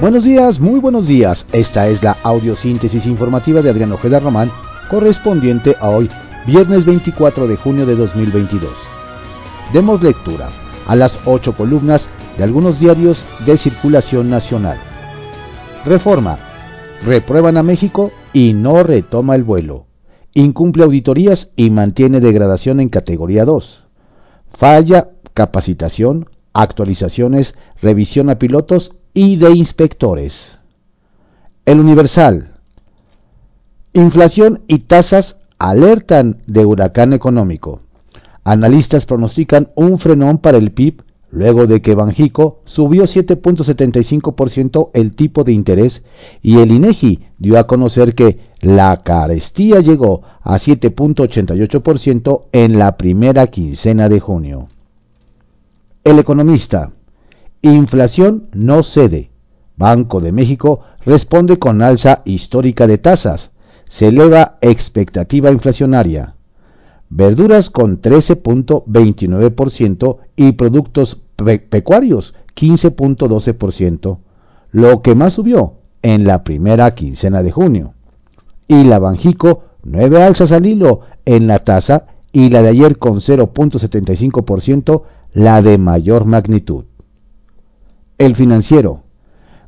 Buenos días, muy buenos días. Esta es la audiosíntesis informativa de Adrián Ojeda Román, correspondiente a hoy, viernes 24 de junio de 2022. Demos lectura a las ocho columnas de algunos diarios de circulación nacional. Reforma. Reprueban a México y no retoma el vuelo. Incumple auditorías y mantiene degradación en categoría 2. Falla capacitación, actualizaciones, revisión a pilotos y de inspectores. El Universal. Inflación y tasas alertan de huracán económico. Analistas pronostican un frenón para el PIB luego de que Banjico subió 7.75% el tipo de interés y el INEGI dio a conocer que la carestía llegó a 7.88% en la primera quincena de junio. El economista. Inflación no cede. Banco de México responde con alza histórica de tasas. Se eleva expectativa inflacionaria. Verduras con 13.29% y productos pecuarios 15.12%, lo que más subió en la primera quincena de junio. Y la Banjico, nueve alzas al hilo en la tasa y la de ayer con 0.75%, la de mayor magnitud. El financiero.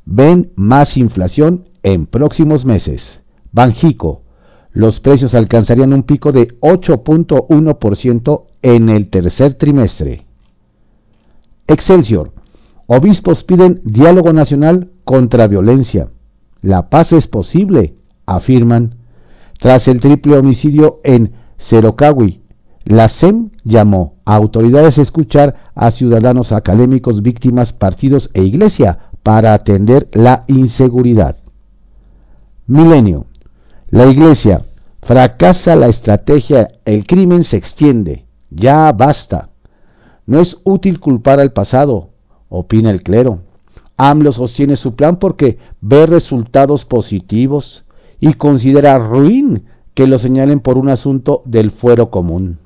Ven más inflación en próximos meses. Banjico. Los precios alcanzarían un pico de 8.1% en el tercer trimestre. Excelsior. Obispos piden diálogo nacional contra violencia. La paz es posible, afirman. Tras el triple homicidio en Cerocawi, la SEM llamó a autoridades a escuchar a ciudadanos académicos, víctimas, partidos e iglesia para atender la inseguridad. Milenio. La iglesia. Fracasa la estrategia, el crimen se extiende. Ya basta. No es útil culpar al pasado, opina el clero. AMLO sostiene su plan porque ve resultados positivos y considera ruin que lo señalen por un asunto del fuero común.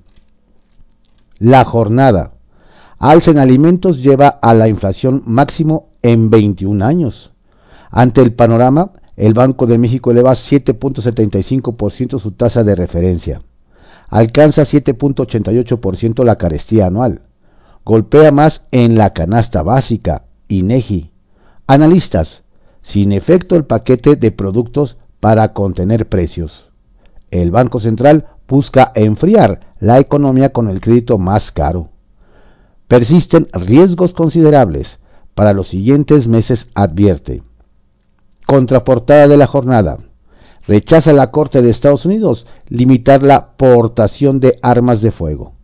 La jornada. Alza en alimentos lleva a la inflación máximo en 21 años. Ante el panorama, el Banco de México eleva 7.75% su tasa de referencia. Alcanza 7.88% la carestía anual. Golpea más en la canasta básica, INEGI. Analistas, sin efecto el paquete de productos para contener precios. El Banco Central busca enfriar la economía con el crédito más caro. Persisten riesgos considerables para los siguientes meses, advierte. Contraportada de la jornada. Rechaza la Corte de Estados Unidos limitar la portación de armas de fuego.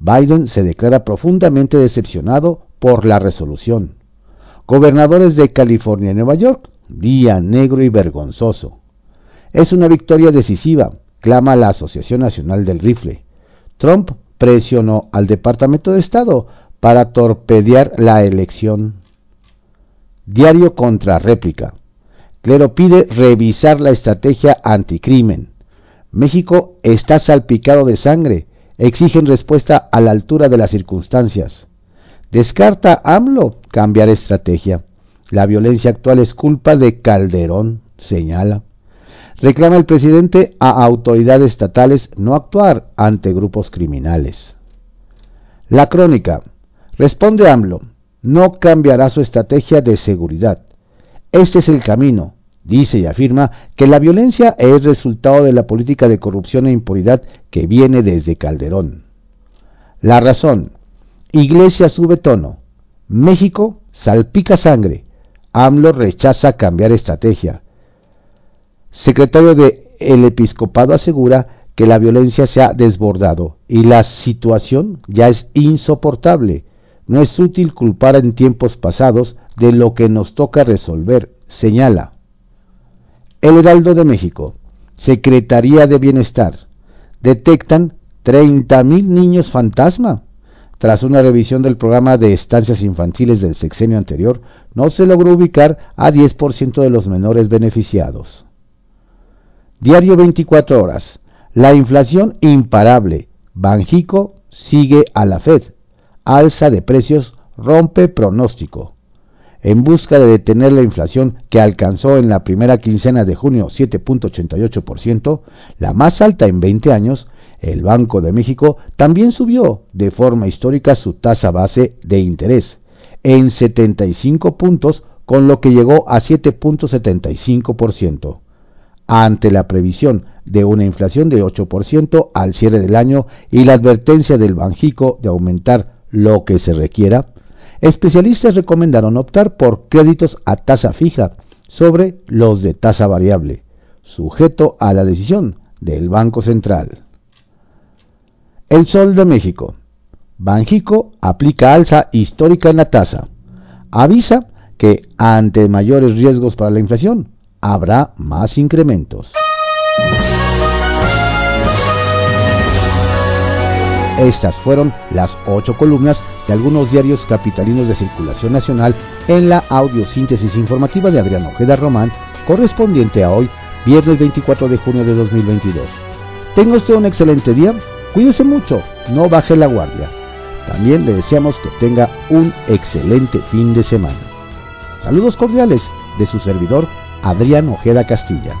Biden se declara profundamente decepcionado por la resolución. Gobernadores de California y Nueva York, día negro y vergonzoso. Es una victoria decisiva, clama la Asociación Nacional del Rifle. Trump presionó al Departamento de Estado para torpedear la elección. Diario contra réplica. Clero pide revisar la estrategia anticrimen. México está salpicado de sangre. Exigen respuesta a la altura de las circunstancias. Descarta AMLO cambiar estrategia. La violencia actual es culpa de Calderón, señala reclama el presidente a autoridades estatales no actuar ante grupos criminales. La crónica. Responde AMLO, no cambiará su estrategia de seguridad. Este es el camino, dice y afirma que la violencia es resultado de la política de corrupción e impunidad que viene desde Calderón. La razón. Iglesia sube tono. México salpica sangre. AMLO rechaza cambiar estrategia secretario de el episcopado asegura que la violencia se ha desbordado y la situación ya es insoportable. No es útil culpar en tiempos pasados de lo que nos toca resolver, señala. El Heraldo de México, Secretaría de Bienestar, detectan 30.000 niños fantasma. Tras una revisión del programa de estancias infantiles del sexenio anterior, no se logró ubicar a 10% de los menores beneficiados. Diario 24 horas. La inflación imparable. Banjico sigue a la Fed. Alza de precios rompe pronóstico. en busca de detener la inflación que alcanzó en la primera quincena de junio 7.88%, la más alta en 20 años, el Banco de México también subió de forma histórica su tasa base de interés en 75 puntos, con lo que llegó a 7.75%. Ante la previsión de una inflación de 8% al cierre del año y la advertencia del Banjico de aumentar lo que se requiera, especialistas recomendaron optar por créditos a tasa fija sobre los de tasa variable, sujeto a la decisión del Banco Central. El Sol de México. Banjico aplica alza histórica en la tasa. Avisa que ante mayores riesgos para la inflación habrá más incrementos. Estas fueron las ocho columnas de algunos diarios capitalinos de circulación nacional en la audiosíntesis informativa de Adrián Ojeda Román, correspondiente a hoy, viernes 24 de junio de 2022. Tenga usted un excelente día, cuídese mucho, no baje la guardia. También le deseamos que tenga un excelente fin de semana. Saludos cordiales de su servidor Adrián Ojeda Castilla.